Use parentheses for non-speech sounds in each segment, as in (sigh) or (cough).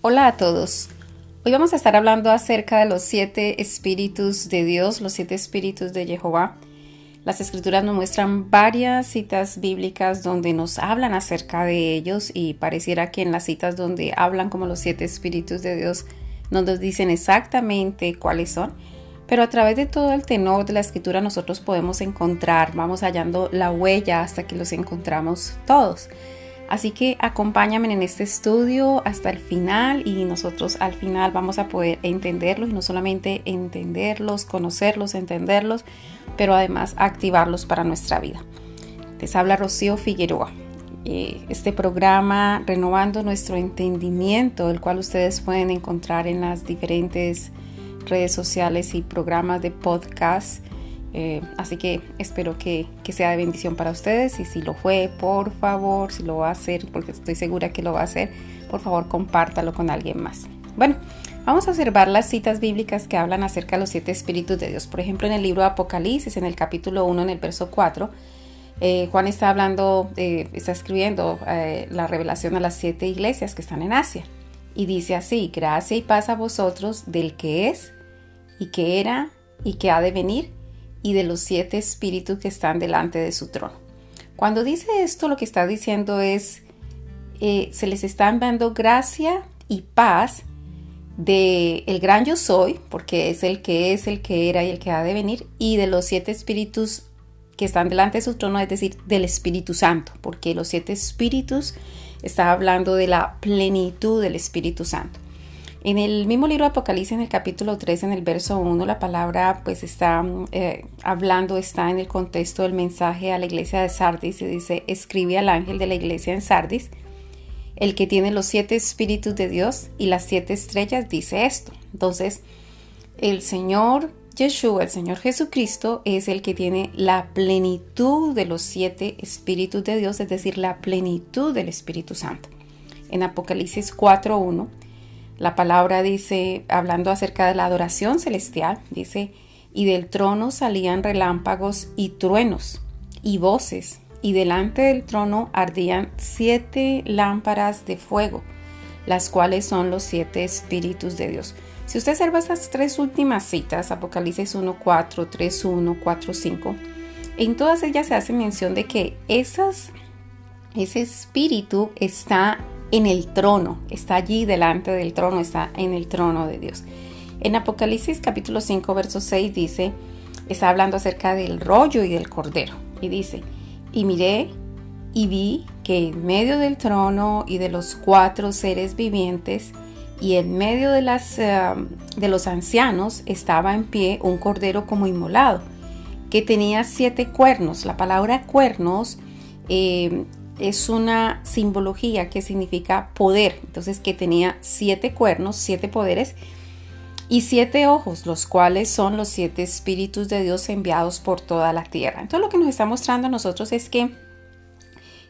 Hola a todos. Hoy vamos a estar hablando acerca de los siete espíritus de Dios, los siete espíritus de Jehová. Las escrituras nos muestran varias citas bíblicas donde nos hablan acerca de ellos y pareciera que en las citas donde hablan como los siete espíritus de Dios no nos dicen exactamente cuáles son, pero a través de todo el tenor de la escritura nosotros podemos encontrar, vamos hallando la huella hasta que los encontramos todos. Así que acompáñame en este estudio hasta el final y nosotros al final vamos a poder entenderlos y no solamente entenderlos, conocerlos, entenderlos, pero además activarlos para nuestra vida. Les habla Rocío Figueroa. Eh, este programa Renovando nuestro entendimiento, el cual ustedes pueden encontrar en las diferentes redes sociales y programas de podcast eh, así que espero que, sea de bendición para ustedes y si lo fue, por favor, si lo va a hacer, porque estoy segura que lo va a hacer, por favor compártalo con alguien más. Bueno, vamos a observar las citas bíblicas que hablan acerca de los siete espíritus de Dios. Por ejemplo, en el libro de Apocalipsis, en el capítulo 1, en el verso 4, eh, Juan está hablando, eh, está escribiendo la revelación a las siete iglesias que están en Asia. Y dice así, gracia y paz a vosotros del que es y que era y que ha de venir y de los siete espíritus que están delante de su trono. Cuando dice esto, lo que está diciendo es, eh, se les están dando gracia y paz de el gran yo soy, porque es el que es, el que era y el que ha de venir, y de los siete espíritus que están delante de su trono, es decir, del Espíritu Santo, porque los siete espíritus está hablando de la plenitud del Espíritu Santo. En el mismo libro de Apocalipsis, en el capítulo 3, en el verso 1, la palabra pues está eh, hablando, está en el contexto del mensaje a la iglesia de Sardis y dice, escribe al ángel de la iglesia en Sardis, el que tiene los siete espíritus de Dios y las siete estrellas, dice esto. Entonces, el Señor Yeshua, el Señor Jesucristo, es el que tiene la plenitud de los siete espíritus de Dios, es decir, la plenitud del Espíritu Santo. En Apocalipsis 4.1 la palabra dice, hablando acerca de la adoración celestial, dice, y del trono salían relámpagos y truenos y voces, y delante del trono ardían siete lámparas de fuego, las cuales son los siete espíritus de Dios. Si usted observa estas tres últimas citas, Apocalipsis 1, 4, 3, 1, 4, 5, en todas ellas se hace mención de que esas, ese espíritu está en el trono, está allí delante del trono, está en el trono de Dios. En Apocalipsis capítulo 5, verso 6 dice, está hablando acerca del rollo y del cordero. Y dice, y miré y vi que en medio del trono y de los cuatro seres vivientes y en medio de, las, eh, de los ancianos estaba en pie un cordero como inmolado, que tenía siete cuernos. La palabra cuernos eh, es una simbología que significa poder. Entonces que tenía siete cuernos, siete poderes y siete ojos, los cuales son los siete espíritus de Dios enviados por toda la tierra. Entonces lo que nos está mostrando a nosotros es que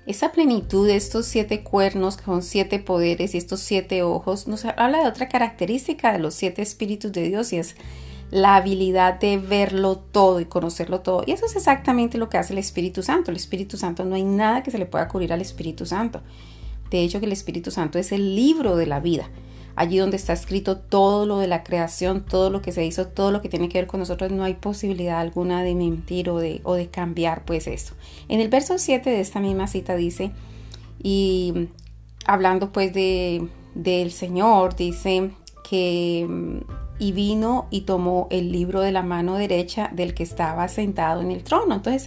esa plenitud de estos siete cuernos, con siete poderes y estos siete ojos, nos habla de otra característica de los siete espíritus de Dios y es la habilidad de verlo todo y conocerlo todo. Y eso es exactamente lo que hace el Espíritu Santo. El Espíritu Santo no hay nada que se le pueda cubrir al Espíritu Santo. De hecho, que el Espíritu Santo es el libro de la vida. Allí donde está escrito todo lo de la creación, todo lo que se hizo, todo lo que tiene que ver con nosotros, no hay posibilidad alguna de mentir o de, o de cambiar pues esto. En el verso 7 de esta misma cita dice, y hablando pues de, del Señor, dice que y vino y tomó el libro de la mano derecha del que estaba sentado en el trono. Entonces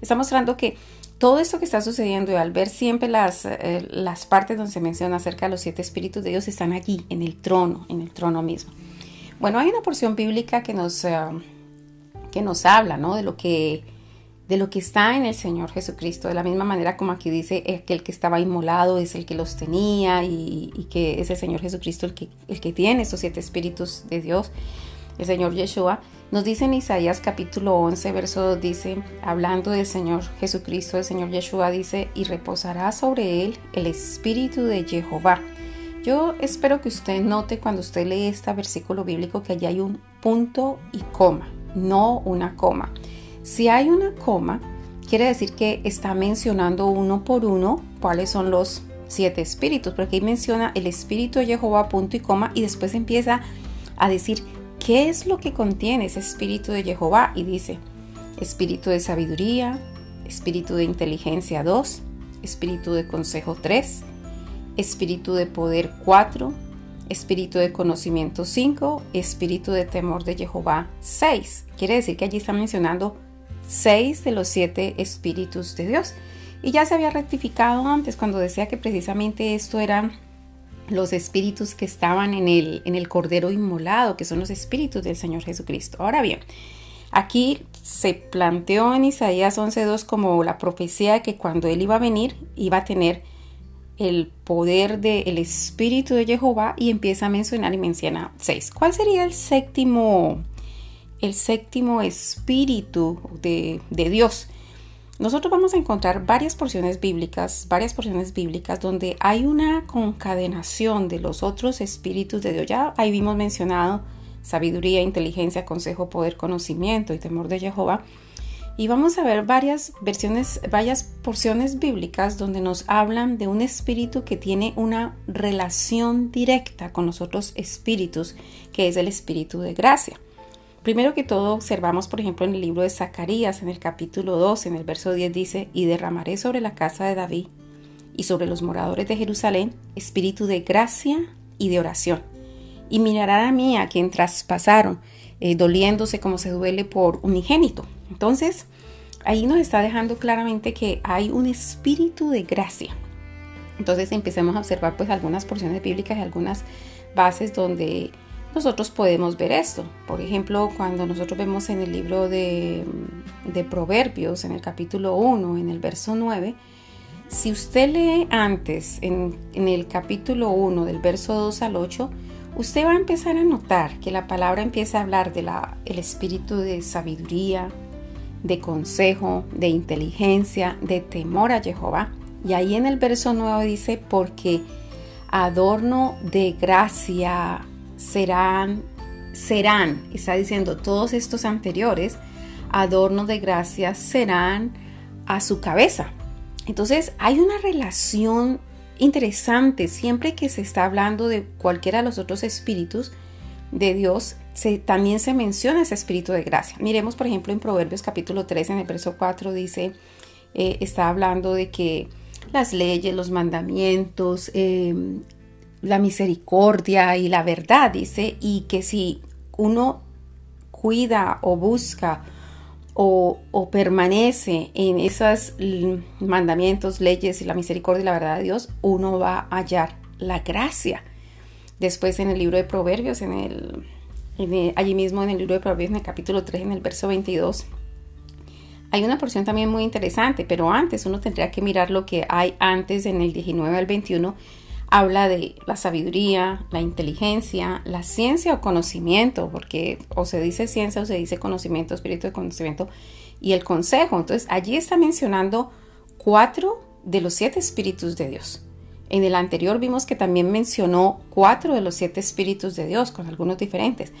está, mostrando que todo esto que está sucediendo y al ver siempre las, eh, las partes donde se menciona acerca de los siete espíritus de Dios están aquí, en el trono, en el trono mismo. Bueno, hay una porción bíblica que nos, eh, que nos habla ¿no? de lo que de lo que está en el Señor Jesucristo, de la misma manera como aquí dice que el que estaba inmolado es el que los tenía y, que es el Señor Jesucristo el que, el que tiene estos siete espíritus de Dios, el Señor Yeshua, nos dice en Isaías capítulo 11, verso 2, dice, hablando del Señor Jesucristo, el Señor Yeshua dice, y reposará sobre él el espíritu de Jehová. Yo espero que usted note cuando usted lee este versículo bíblico que allí hay un punto y coma, no una coma. Si hay una coma, quiere decir que está mencionando uno por uno cuáles son los siete espíritus, porque ahí menciona el espíritu de Jehová, punto y coma, y después empieza a decir qué es lo que contiene ese espíritu de Jehová, y dice, espíritu de sabiduría, espíritu de inteligencia 2, espíritu de consejo 3, espíritu de poder 4, espíritu de conocimiento 5, espíritu de temor de Jehová 6. Quiere decir que allí está mencionando 6 de los 7 espíritus de Dios. Y ya se había rectificado antes cuando decía que precisamente esto eran los espíritus que estaban en el, en el Cordero Inmolado, que son los espíritus del Señor Jesucristo. Ahora bien, aquí se planteó en Isaías 11.2 como la profecía de que cuando Él iba a venir, iba a tener el poder del Espíritu de Jehová y empieza a mencionar y menciona 6. ¿Cuál sería el séptimo, el séptimo espíritu de, Dios? nosotros vamos a encontrar varias porciones bíblicas, varias porciones bíblicas donde hay una concadenación de los otros espíritus de Dios. Ya ahí vimos mencionado sabiduría, inteligencia, consejo, poder, conocimiento y temor de Jehová. Y vamos a ver varias versiones, varias porciones bíblicas donde nos hablan de un espíritu que tiene una relación directa con los otros espíritus, que es el espíritu de gracia. Primero que todo, observamos, por ejemplo, en el libro de Zacarías, en el capítulo 2, en el verso 10 dice, y derramaré sobre la casa de David y sobre los moradores de Jerusalén espíritu de gracia y de oración. Y mirarán a mí a quien traspasaron, eh, doliéndose como se duele por unigénito. Entonces, ahí nos está dejando claramente que hay un espíritu de gracia. Entonces empecemos a observar pues algunas porciones bíblicas y algunas bases donde nosotros podemos ver esto. Por ejemplo, cuando nosotros vemos en el libro de, Proverbios, en el capítulo 1, en el verso 9, si usted lee antes, en, el capítulo 1, del verso 2 al 8, usted va a empezar a notar que la palabra empieza a hablar del el espíritu de sabiduría, de consejo, de inteligencia, de temor a Jehová. Y ahí en el verso 9 dice, porque adorno de gracia serán, serán, está diciendo todos estos anteriores, adornos de gracia serán a su cabeza. Entonces hay una relación interesante siempre que se está hablando de cualquiera de los otros espíritus de Dios, también se menciona ese espíritu de gracia. Miremos, por ejemplo, en Proverbios capítulo 3, en el verso 4, dice, eh, está hablando de que las leyes, los mandamientos, eh, la misericordia y la verdad, dice, y que si uno cuida o busca o, permanece en esos mandamientos, leyes y la misericordia y la verdad de Dios, uno va a hallar la gracia. Después en el libro de Proverbios, en el, allí mismo en el libro de Proverbios, en el capítulo 3, en el verso 22, hay una porción también muy interesante, pero antes uno tendría que mirar lo que hay antes en el 19 al 21 habla de la sabiduría, la inteligencia, la ciencia o conocimiento, porque o se dice ciencia o se dice conocimiento, espíritu de conocimiento, y el consejo. Entonces allí está mencionando cuatro de los siete espíritus de Dios. En el anterior vimos que también mencionó cuatro de los siete espíritus de Dios, con algunos diferentes.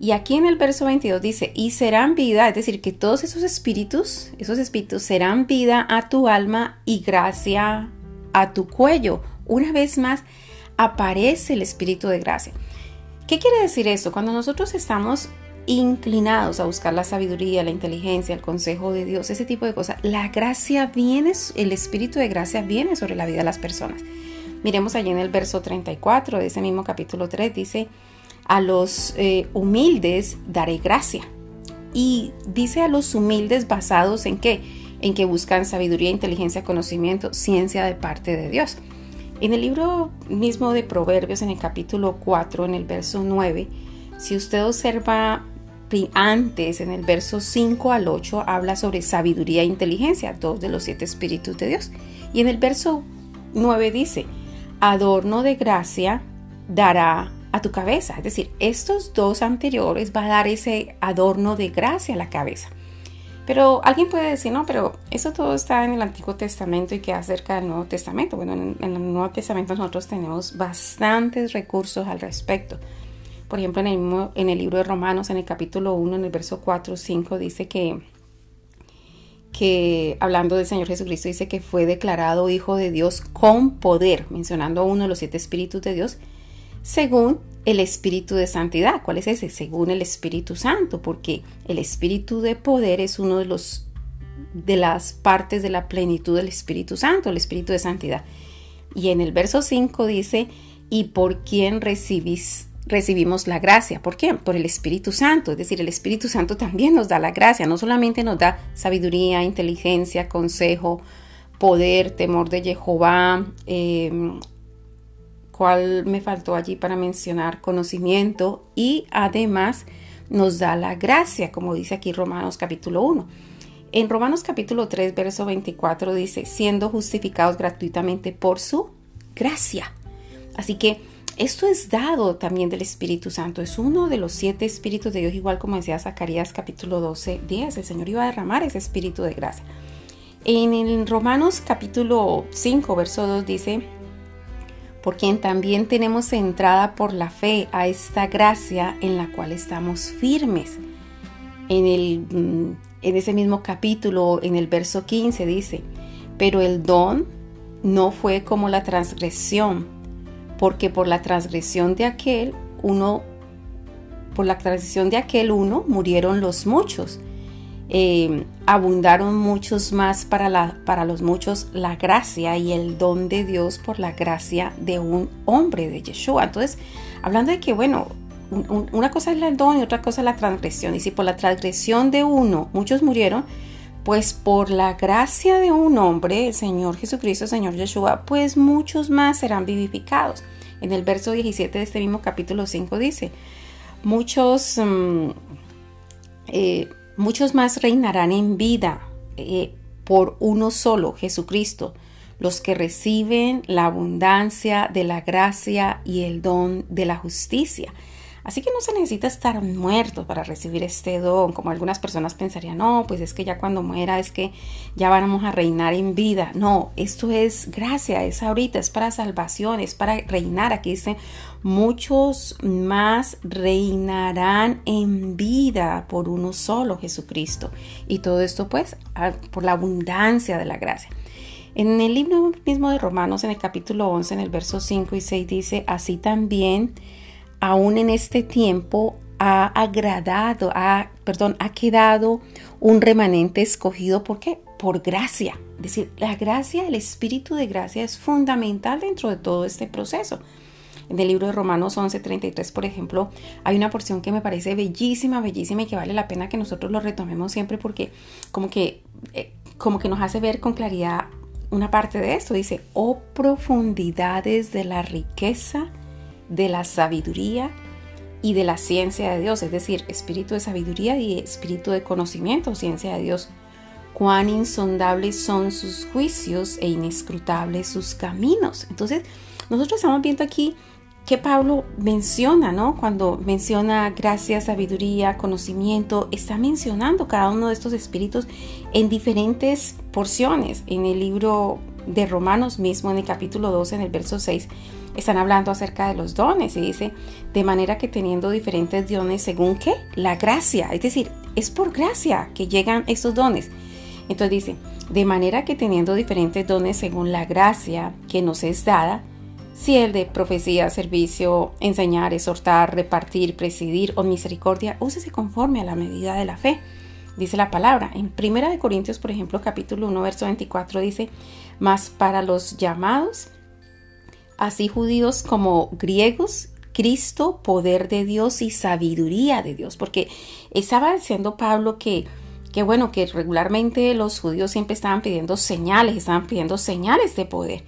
Y aquí en el verso 22 dice, y serán vida, es decir, que todos esos espíritus, esos espíritus serán vida a tu alma y gracia a tu cuello una vez más aparece el Espíritu de gracia. ¿Qué quiere decir esto? Cuando nosotros estamos inclinados a buscar la sabiduría, la inteligencia, el consejo de Dios, ese tipo de cosas, la gracia viene, el Espíritu de gracia viene sobre la vida de las personas. Miremos allí en el verso 34 de ese mismo capítulo 3, dice, a los eh, humildes daré gracia. Y dice a los humildes basados en qué? En que buscan sabiduría, inteligencia, conocimiento, ciencia de parte de Dios. En el libro mismo de Proverbios, en el capítulo 4, en el verso 9, si usted observa antes, en el verso 5 al 8, habla sobre sabiduría e inteligencia, dos de los siete espíritus de Dios. Y en el verso 9 dice, adorno de gracia dará a tu cabeza. Es decir, estos dos anteriores va a dar ese adorno de gracia a la cabeza. Pero alguien puede decir, no, pero eso todo está en el Antiguo Testamento y que acerca del Nuevo Testamento. Bueno, en, el Nuevo Testamento nosotros tenemos bastantes recursos al respecto. Por ejemplo, en el, en el libro de Romanos, en el capítulo 1, en el verso 4, 5, dice que, que hablando del Señor Jesucristo dice que fue declarado Hijo de Dios con poder, mencionando a uno de los siete espíritus de Dios, según el Espíritu de Santidad. ¿Cuál es ese? Según el Espíritu Santo, porque el Espíritu de poder es uno de los de las partes de la plenitud del Espíritu Santo, el Espíritu de Santidad. Y en el verso 5 dice, ¿y por quién recibís recibimos la gracia. ¿Por qué? Por el Espíritu Santo. Es decir, el Espíritu Santo también nos da la gracia. No solamente nos da sabiduría, inteligencia, consejo, poder, temor de Jehová. Em, ¿Cuál me faltó allí para mencionar? Conocimiento. Y además nos da la gracia, como dice aquí Romanos capítulo 1. En Romanos capítulo 3, verso 24 dice, siendo justificados gratuitamente por su gracia. Así que esto es dado también del Espíritu Santo. Es uno de los siete espíritus de Dios, igual como decía Zacarías capítulo 12, 10. El Señor iba a derramar ese espíritu de gracia. En el Romanos capítulo 5, verso 2 dice, por quien también tenemos entrada por la fe a esta gracia en la cual estamos firmes. En, el, mm, en ese mismo capítulo, en el verso 15 dice, pero el don no fue como la transgresión porque por la transgresión de aquel uno, por la transgresión de aquel uno murieron los muchos. Eh, abundaron muchos más para, la, para los muchos la gracia y el don de Dios por la gracia de un hombre de Yeshua. Entonces, hablando de que, bueno, una cosa es el don y otra cosa es la transgresión. Y si por la transgresión de uno muchos murieron, pues por la gracia de un hombre, el Señor Jesucristo, el Señor Yeshua, pues muchos más serán vivificados. En el verso 17 de este mismo capítulo 5 dice, muchos, mm, eh, muchos más reinarán en vida eh, por uno solo, Jesucristo, los que reciben la abundancia de la gracia y el don de la justicia. Así que no se necesita estar muerto para recibir este don, como algunas personas pensarían, no, pues es que ya cuando muera es que ya vamos a reinar en vida. No, esto es gracia, es ahorita, es para salvación, es para reinar. Aquí dice, muchos más reinarán en vida por uno solo, Jesucristo. Y todo esto pues por la abundancia de la gracia. En el libro mismo de Romanos, en el capítulo 11, en el verso 5 y 6 dice, así también aún en este tiempo ha agradado, ha, perdón, ha quedado un remanente escogido. ¿Por qué? Por gracia. Es decir, la gracia, el espíritu de gracia es fundamental dentro de todo este proceso. En el libro de Romanos 11:33, por ejemplo, hay una porción que me parece bellísima, bellísima y que vale la pena que nosotros lo retomemos siempre porque como que, eh, como que nos hace ver con claridad una parte de esto. Dice, oh profundidades de la riqueza de la sabiduría y de la ciencia de Dios, es decir, espíritu de sabiduría y espíritu de conocimiento, ciencia de Dios. Cuán insondables son sus juicios e inescrutables sus caminos. Entonces, nosotros estamos viendo aquí que Pablo menciona, ¿no? Cuando menciona gracia, sabiduría, conocimiento, está mencionando cada uno de estos espíritus en diferentes porciones. En el libro de Romanos mismo, en el capítulo 12, en el verso 6, están hablando acerca de los dones y dice, de manera que teniendo diferentes dones según qué? La gracia, es decir, es por gracia que llegan estos dones. Entonces dice, de manera que teniendo diferentes dones según la gracia que nos es dada, si el de profecía, servicio, enseñar, exhortar, repartir, presidir o misericordia, úsese conforme a la medida de la fe. Dice la palabra. En Primera de Corintios, por ejemplo, capítulo 1, verso 24 dice, mas para los llamados así judíos como griegos, Cristo, poder de Dios y sabiduría de Dios, porque estaba diciendo Pablo que, que bueno, que regularmente los judíos siempre estaban pidiendo señales, estaban pidiendo señales de poder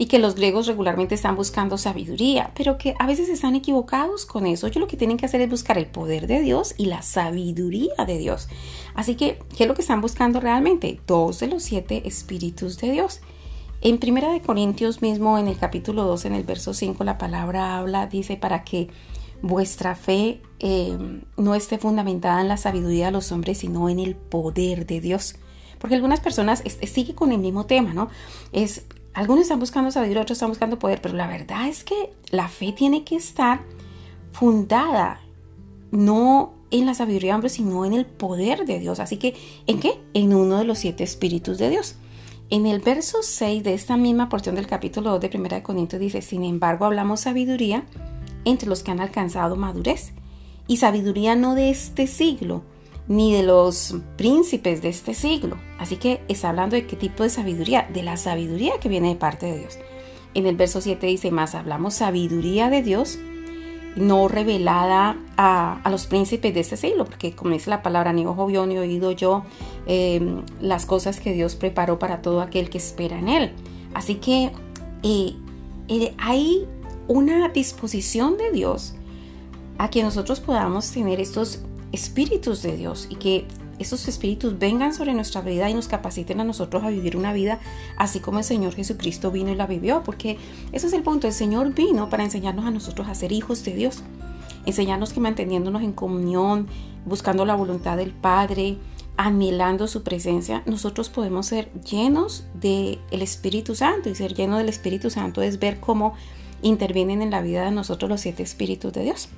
y que los griegos regularmente están buscando sabiduría, pero que a veces están equivocados con eso. Ellos lo que tienen que hacer es buscar el poder de Dios y la sabiduría de Dios. Así que, ¿qué es lo que están buscando realmente? Dos de los siete espíritus de Dios. En Primera de Corintios mismo, en el capítulo 2, en el verso 5, la palabra habla, dice, para que vuestra fe eh, no esté fundamentada en la sabiduría de los hombres, sino en el poder de Dios. Porque algunas personas siguen con el mismo tema, ¿no? Es, algunos están buscando sabiduría, otros están buscando poder, pero la verdad es que la fe tiene que estar fundada no en la sabiduría de hombres, sino en el poder de Dios. Así que, ¿en qué? En uno de los siete espíritus de Dios. En el verso 6 de esta misma porción del capítulo 2 de 1 Corintios dice, sin embargo hablamos sabiduría entre los que han alcanzado madurez, y sabiduría no de este siglo, ni de los príncipes de este siglo. Así que está hablando de qué tipo de sabiduría, de la sabiduría que viene de parte de Dios. En el verso 7 dice más, hablamos sabiduría de Dios no revelada a, los príncipes de este siglo, porque como dice la palabra, ni ojo vio ni oído yo em, las cosas que Dios preparó para todo aquel que espera en Él. Así que eh, eh, hay una disposición de Dios a que nosotros podamos tener estos espíritus de Dios y que esos espíritus vengan sobre nuestra vida y nos capaciten a nosotros a vivir una vida así como el Señor Jesucristo vino y la vivió, porque ese es el punto, el Señor vino para enseñarnos a nosotros a ser hijos de Dios, enseñarnos que manteniéndonos en comunión, buscando la voluntad del Padre, anhelando su presencia, nosotros podemos ser llenos del Espíritu Santo y ser lleno del Espíritu Santo es ver cómo intervienen en la vida de nosotros los siete espíritus de Dios.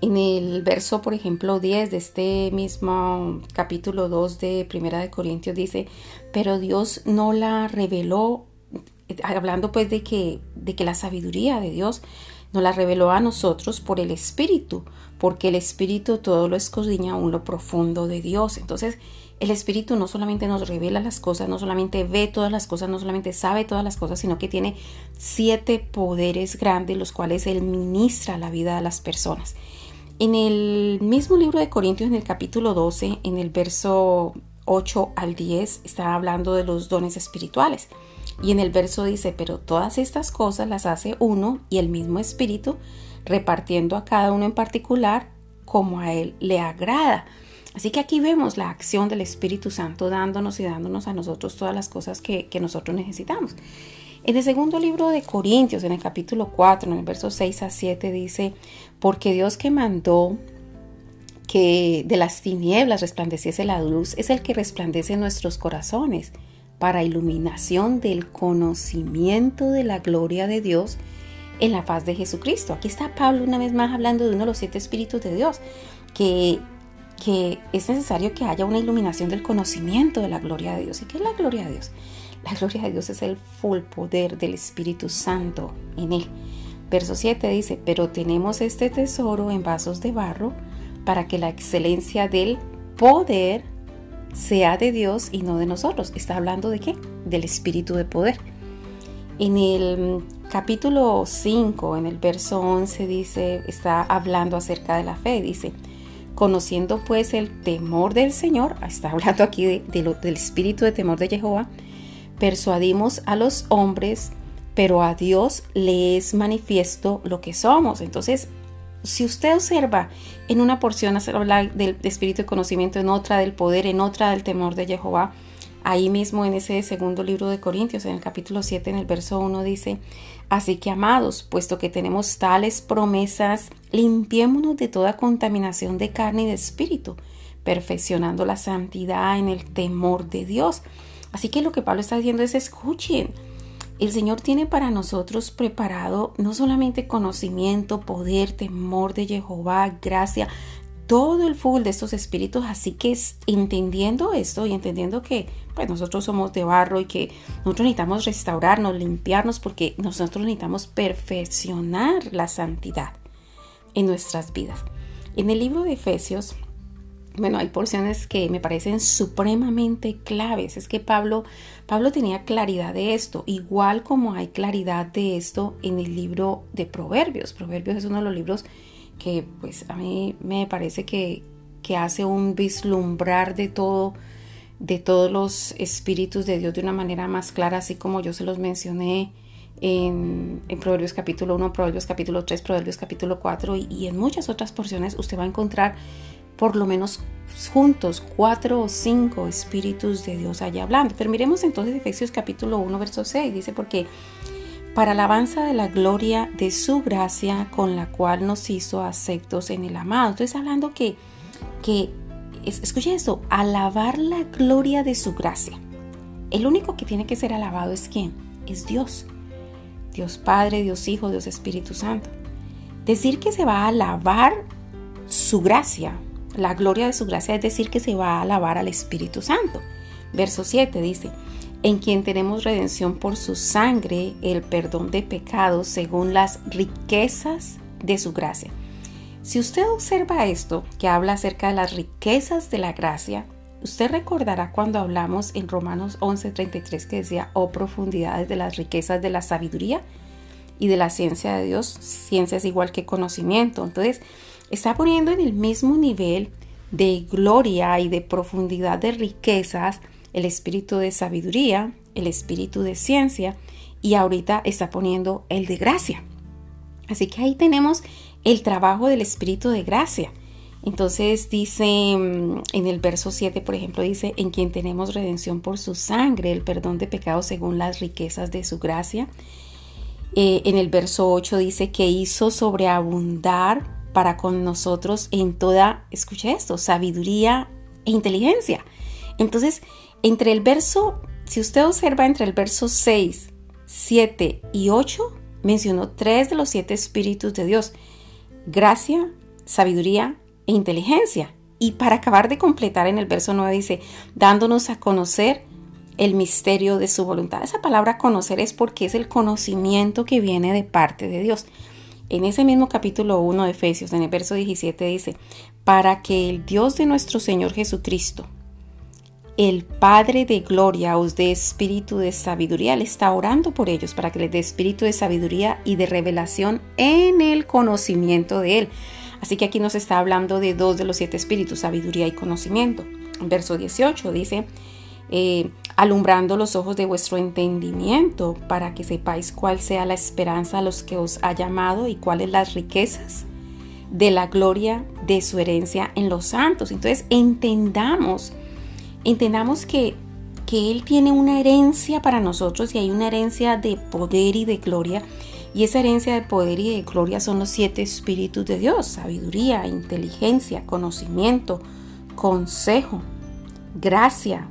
En el verso, por ejemplo, 10 de este mismo capítulo 2 de Primera de Corintios dice, pero Dios no la reveló, hablando pues de que, de que la sabiduría de Dios nos la reveló a nosotros por el Espíritu, porque el Espíritu todo lo escudriña aún lo profundo de Dios. Entonces, el Espíritu no solamente nos revela las cosas, no solamente ve todas las cosas, no solamente sabe todas las cosas, sino que tiene siete poderes grandes, los cuales Él ministra la vida de las personas. En el mismo libro de Corintios, en el capítulo 12, en el verso 8 al 10, está hablando de los dones espirituales. Y en el verso dice, pero todas estas cosas las hace uno y el mismo espíritu, repartiendo a cada uno en particular como a él le agrada. Así que aquí vemos la acción del Espíritu Santo dándonos y dándonos a nosotros todas las cosas que, nosotros necesitamos. En el segundo libro de Corintios, en el capítulo 4, en el verso 6 a 7, dice, porque Dios que mandó que de las tinieblas resplandeciese la luz, es el que resplandece en nuestros corazones para iluminación del conocimiento de la gloria de Dios en la paz de Jesucristo. Aquí está Pablo una vez más hablando de uno de los siete espíritus de Dios, que, que es necesario que haya una iluminación del conocimiento de la gloria de Dios. ¿Y qué es la gloria de Dios? La gloria de Dios es el full poder del Espíritu Santo en él. Verso 7 dice, pero tenemos este tesoro en vasos de barro para que la excelencia del poder sea de Dios y no de nosotros. ¿Está hablando de qué? Del espíritu de poder. En el capítulo 5, en el verso 11 dice, está hablando acerca de la fe, dice, conociendo pues el temor del Señor, (laughs) está hablando aquí del espíritu de temor de Jehová, persuadimos a los hombres, pero a Dios le es manifiesto lo que somos. Entonces, si usted observa en una porción hablar del espíritu de conocimiento, en otra del poder, en otra del temor de Jehová, ahí mismo en ese segundo libro de Corintios, en el capítulo 7, en el verso 1 dice, así que amados, puesto que tenemos tales promesas, limpiémonos de toda contaminación de carne y de espíritu, perfeccionando la santidad en el temor de Dios. Así que lo que Pablo está diciendo es escuchen. El Señor tiene para nosotros preparado no solamente conocimiento, poder, temor de Jehová, gracia, todo el full de estos espíritus. Así que entendiendo esto y entendiendo que pues, nosotros somos de barro y que nosotros necesitamos restaurarnos, limpiarnos, porque nosotros necesitamos perfeccionar la santidad en nuestras vidas. En el libro de Efesios, bueno, hay porciones que me parecen supremamente claves. Es que Pablo, Pablo tenía claridad de esto, igual como hay claridad de esto en el libro de Proverbios. Proverbios es uno de los libros que pues a mí me parece que, que hace un vislumbrar de todo, de todos los espíritus de Dios de una manera más clara, así como yo se los mencioné en, Proverbios capítulo 1, Proverbios capítulo 3, Proverbios capítulo 4 y, y, en muchas otras porciones usted va a encontrar por lo menos juntos cuatro o cinco espíritus de Dios allá hablando. Pero miremos entonces Efesios capítulo 1, verso 6. Dice, porque para alabanza de la gloria de su gracia con la cual nos hizo aceptos en el amado. Entonces hablando que, que escuche esto, alabar la gloria de su gracia. El único que tiene que ser alabado es quién? Es Dios. Dios Padre, Dios Hijo, Dios Espíritu Santo. Decir que se va a alabar su gracia. La gloria de su gracia es decir que se va a alabar al Espíritu Santo. Verso 7 dice, en quien tenemos redención por su sangre, el perdón de pecados según las riquezas de su gracia. Si usted observa esto, que habla acerca de las riquezas de la gracia, usted recordará cuando hablamos en Romanos 11:33 que decía, oh profundidades de las riquezas de la sabiduría y de la ciencia de Dios. Ciencia es igual que conocimiento. Entonces, está poniendo en el mismo nivel de gloria y de profundidad de riquezas el espíritu de sabiduría, el espíritu de ciencia y ahorita está poniendo el de gracia. Así que ahí tenemos el trabajo del espíritu de gracia. Entonces dice mm, en el verso 7, por ejemplo, dice, en quien tenemos redención por su sangre, el perdón de pecados según las riquezas de su gracia. Eh, en el verso 8 dice que hizo sobreabundar para con nosotros en toda, escuche esto, sabiduría e inteligencia. Entonces, entre el verso, si usted observa entre el verso 6, 7 y 8, mencionó tres de los siete espíritus de Dios. Gracia, sabiduría e inteligencia. Y para acabar de completar en el verso 9 dice, dándonos a conocer el misterio de su voluntad. Esa palabra conocer es porque es el conocimiento que viene de parte de Dios. En ese mismo capítulo 1 de Efesios, en el verso 17 dice, para que el Dios de nuestro Señor Jesucristo, el Padre de Gloria os dé espíritu de sabiduría. Él está orando por ellos para que les dé espíritu de sabiduría y de revelación en el conocimiento de Él. Así que aquí nos está hablando de dos de los siete espíritus, sabiduría y conocimiento. Verso 18 dice, eh, alumbrando los ojos de vuestro entendimiento para que sepáis cuál sea la esperanza a los que os ha llamado y cuáles las riquezas de la gloria de su herencia en los santos. Entonces entendamos entendamos que, que Él tiene una herencia para nosotros y hay una herencia de poder y de gloria. Y esa herencia de poder y de gloria son los siete espíritus de Dios, sabiduría, inteligencia, conocimiento, consejo, gracia,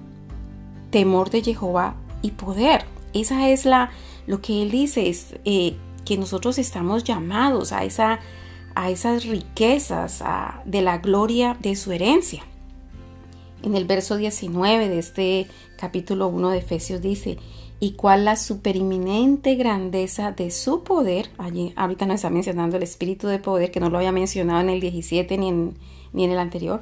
temor de Jehová y poder. Esa es la, lo que Él dice, es eh, que nosotros estamos llamados a, esa, a esas riquezas de la gloria de su herencia. En el verso 19 de este capítulo 1 de Efesios dice, y cuál la superiminente grandeza de su poder, allí ahorita nos está mencionando el espíritu de poder, que no lo había mencionado en el 17 ni en, ni en el anterior,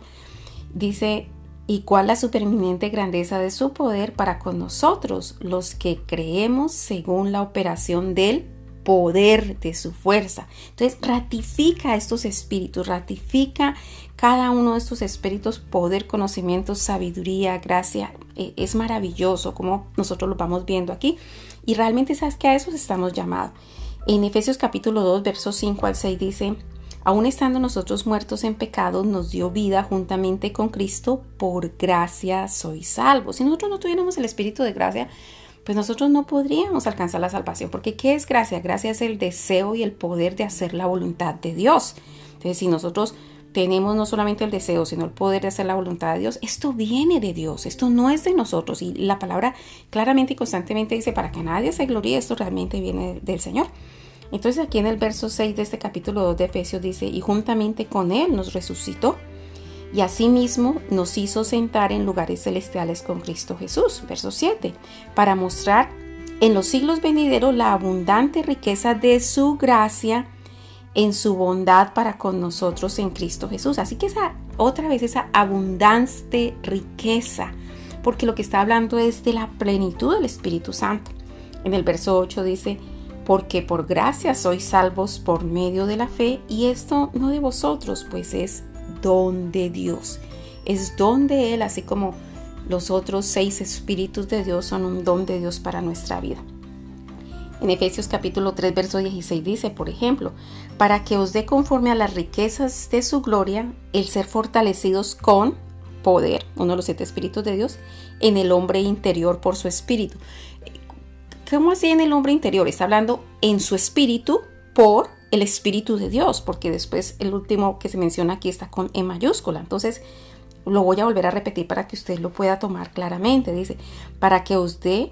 dice, y cuál la supereminente grandeza de su poder para con nosotros, los que creemos según la operación del poder de su fuerza. Entonces ratifica estos espíritus, ratifica cada uno de estos espíritus, poder, conocimiento, sabiduría, gracia. E, es maravilloso como nosotros lo vamos viendo aquí. Y realmente sabes que a eso estamos llamados. En Efesios capítulo 2, versos 5 al 6 dice, aun estando nosotros muertos en pecado, nos dio vida juntamente con Cristo, por gracia sois salvos. Si nosotros no tuviéramos el espíritu de gracia, pues nosotros no podríamos alcanzar la salvación, porque ¿qué es gracia? Gracia es el deseo y el poder de hacer la voluntad de Dios. Entonces, si nosotros tenemos no solamente el deseo, sino el poder de hacer la voluntad de Dios, esto viene de Dios, esto no es de nosotros. Y la palabra claramente y constantemente dice, para que nadie se gloríe, esto realmente viene del Señor. Entonces aquí en el verso 6 de este capítulo 2 de Efesios dice, y juntamente con Él nos resucitó y asimismo nos hizo sentar en lugares celestiales con Cristo Jesús. Verso 7, para mostrar en los siglos venideros la abundante riqueza de su gracia en su bondad para con nosotros en Cristo Jesús. Así que esa otra vez esa abundante riqueza, porque lo que está hablando es de la plenitud del Espíritu Santo. En el verso 8 dice, porque por gracia sois salvos por medio de la fe, y esto no de vosotros, pues es don de Dios. Es don de Él, así como los otros seis espíritus de Dios son un don de Dios para nuestra vida. En Efesios capítulo 3, verso 16 dice, por ejemplo, para que os dé conforme a las riquezas de su gloria el ser fortalecidos con poder, uno de los siete espíritus de Dios, en el hombre interior por su espíritu. ¿Cómo así en el hombre interior? Está hablando en su espíritu por el Espíritu de Dios, porque después el último que se menciona aquí está con E mayúscula. Entonces, lo voy a volver a repetir para que usted lo pueda tomar claramente. Dice, para que os dé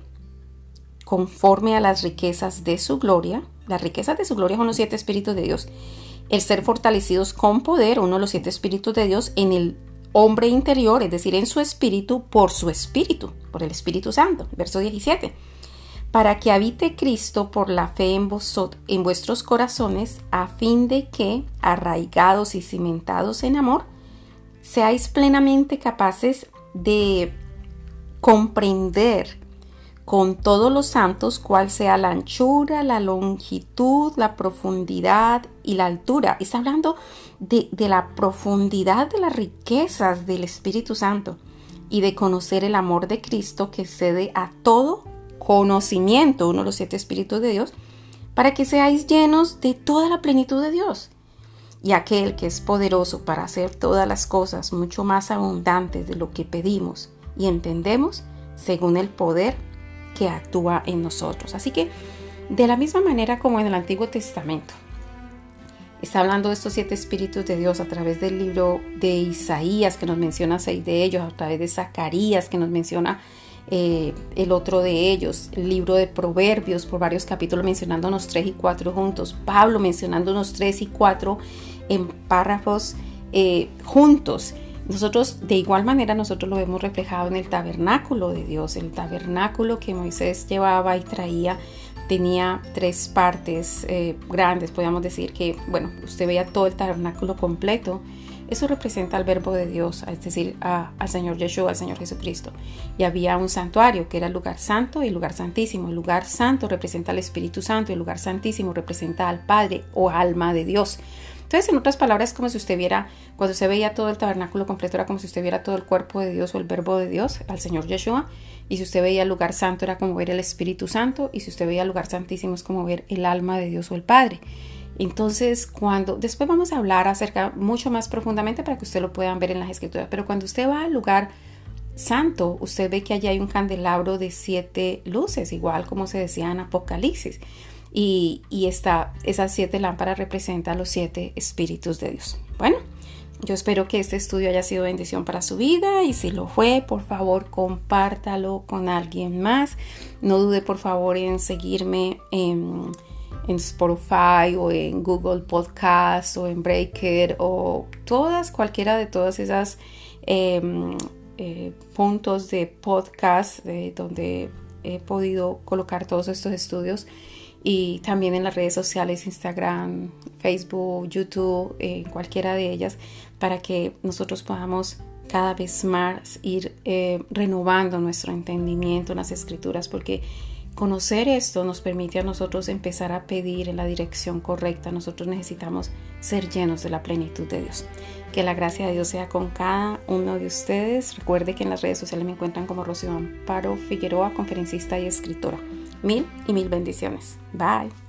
conforme a las riquezas de su gloria, las riquezas de su gloria son los siete espíritus de Dios, el ser fortalecidos con poder, uno de los siete espíritus de Dios, en el hombre interior, es decir, en su espíritu, por su espíritu, por el Espíritu Santo. Verso 17. Para que habite Cristo por la fe en, en vuestros corazones, a fin de que, arraigados y cimentados en amor, seáis plenamente capaces de comprender con todos los santos cuál sea la anchura, la longitud, la profundidad y la altura. Está hablando de, la profundidad de las riquezas del Espíritu Santo y de conocer el amor de Cristo que cede a todo conocimiento, uno de los siete espíritus de Dios, para que seáis llenos de toda la plenitud de Dios. Y aquel que es poderoso para hacer todas las cosas mucho más abundantes de lo que pedimos y entendemos, según el poder que actúa en nosotros. Así que de la misma manera como en el Antiguo Testamento, está hablando de estos siete espíritus de Dios a través del libro de Isaías, que nos menciona seis de ellos, a través de Zacarías, que nos menciona eh, el otro de ellos, el libro de Proverbios, por varios capítulos mencionándonos tres y cuatro juntos, Pablo mencionándonos tres y cuatro en párrafos eh, juntos. Nosotros, de igual manera, nosotros lo vemos reflejado en el tabernáculo de Dios, el tabernáculo que Moisés llevaba y traía tenía tres partes eh, grandes, podríamos decir que, bueno, usted veía todo el tabernáculo completo. Eso representa al verbo de Dios, es decir, al Señor Yeshua, al Señor Jesucristo. Y había un santuario que era el lugar santo y el lugar santísimo. El lugar santo representa al Espíritu Santo y el lugar santísimo representa al Padre o alma de Dios. Entonces, en otras palabras, como si usted viera, cuando se veía todo el tabernáculo completo, era como si usted viera todo el cuerpo de Dios o el verbo de Dios, al Señor Yeshua. Y si usted veía el lugar santo, era como ver el Espíritu Santo. Y si usted veía el lugar santísimo, es como ver el alma de Dios o el Padre. Entonces, cuando después vamos a hablar acerca mucho más profundamente para que usted lo puedan ver en las escrituras, pero cuando usted va al lugar santo, usted ve que allí hay un candelabro de siete luces, igual como se decía en Apocalipsis y, esas siete lámparas representan los siete espíritus de Dios. Bueno, yo espero que este estudio haya sido bendición para su vida y si lo fue, por favor compártalo con alguien más. No dude por favor en seguirme en, Spotify o en Google Podcast o en Breaker o todas, cualquiera de todas esas em, eh, puntos de podcast eh, donde he podido colocar todos estos estudios y también en las redes sociales, Instagram, Facebook, YouTube, en cualquiera de ellas, para que nosotros podamos cada vez más ir eh, renovando nuestro entendimiento en las escrituras, porque conocer esto nos permite a nosotros empezar a pedir en la dirección correcta. Nosotros necesitamos ser llenos de la plenitud de Dios. Que la gracia de Dios sea con cada uno de ustedes. Recuerde que en las redes sociales me encuentran como Rocío Amparo Figueroa, conferencista y escritora. Mil y mil bendiciones. Bye.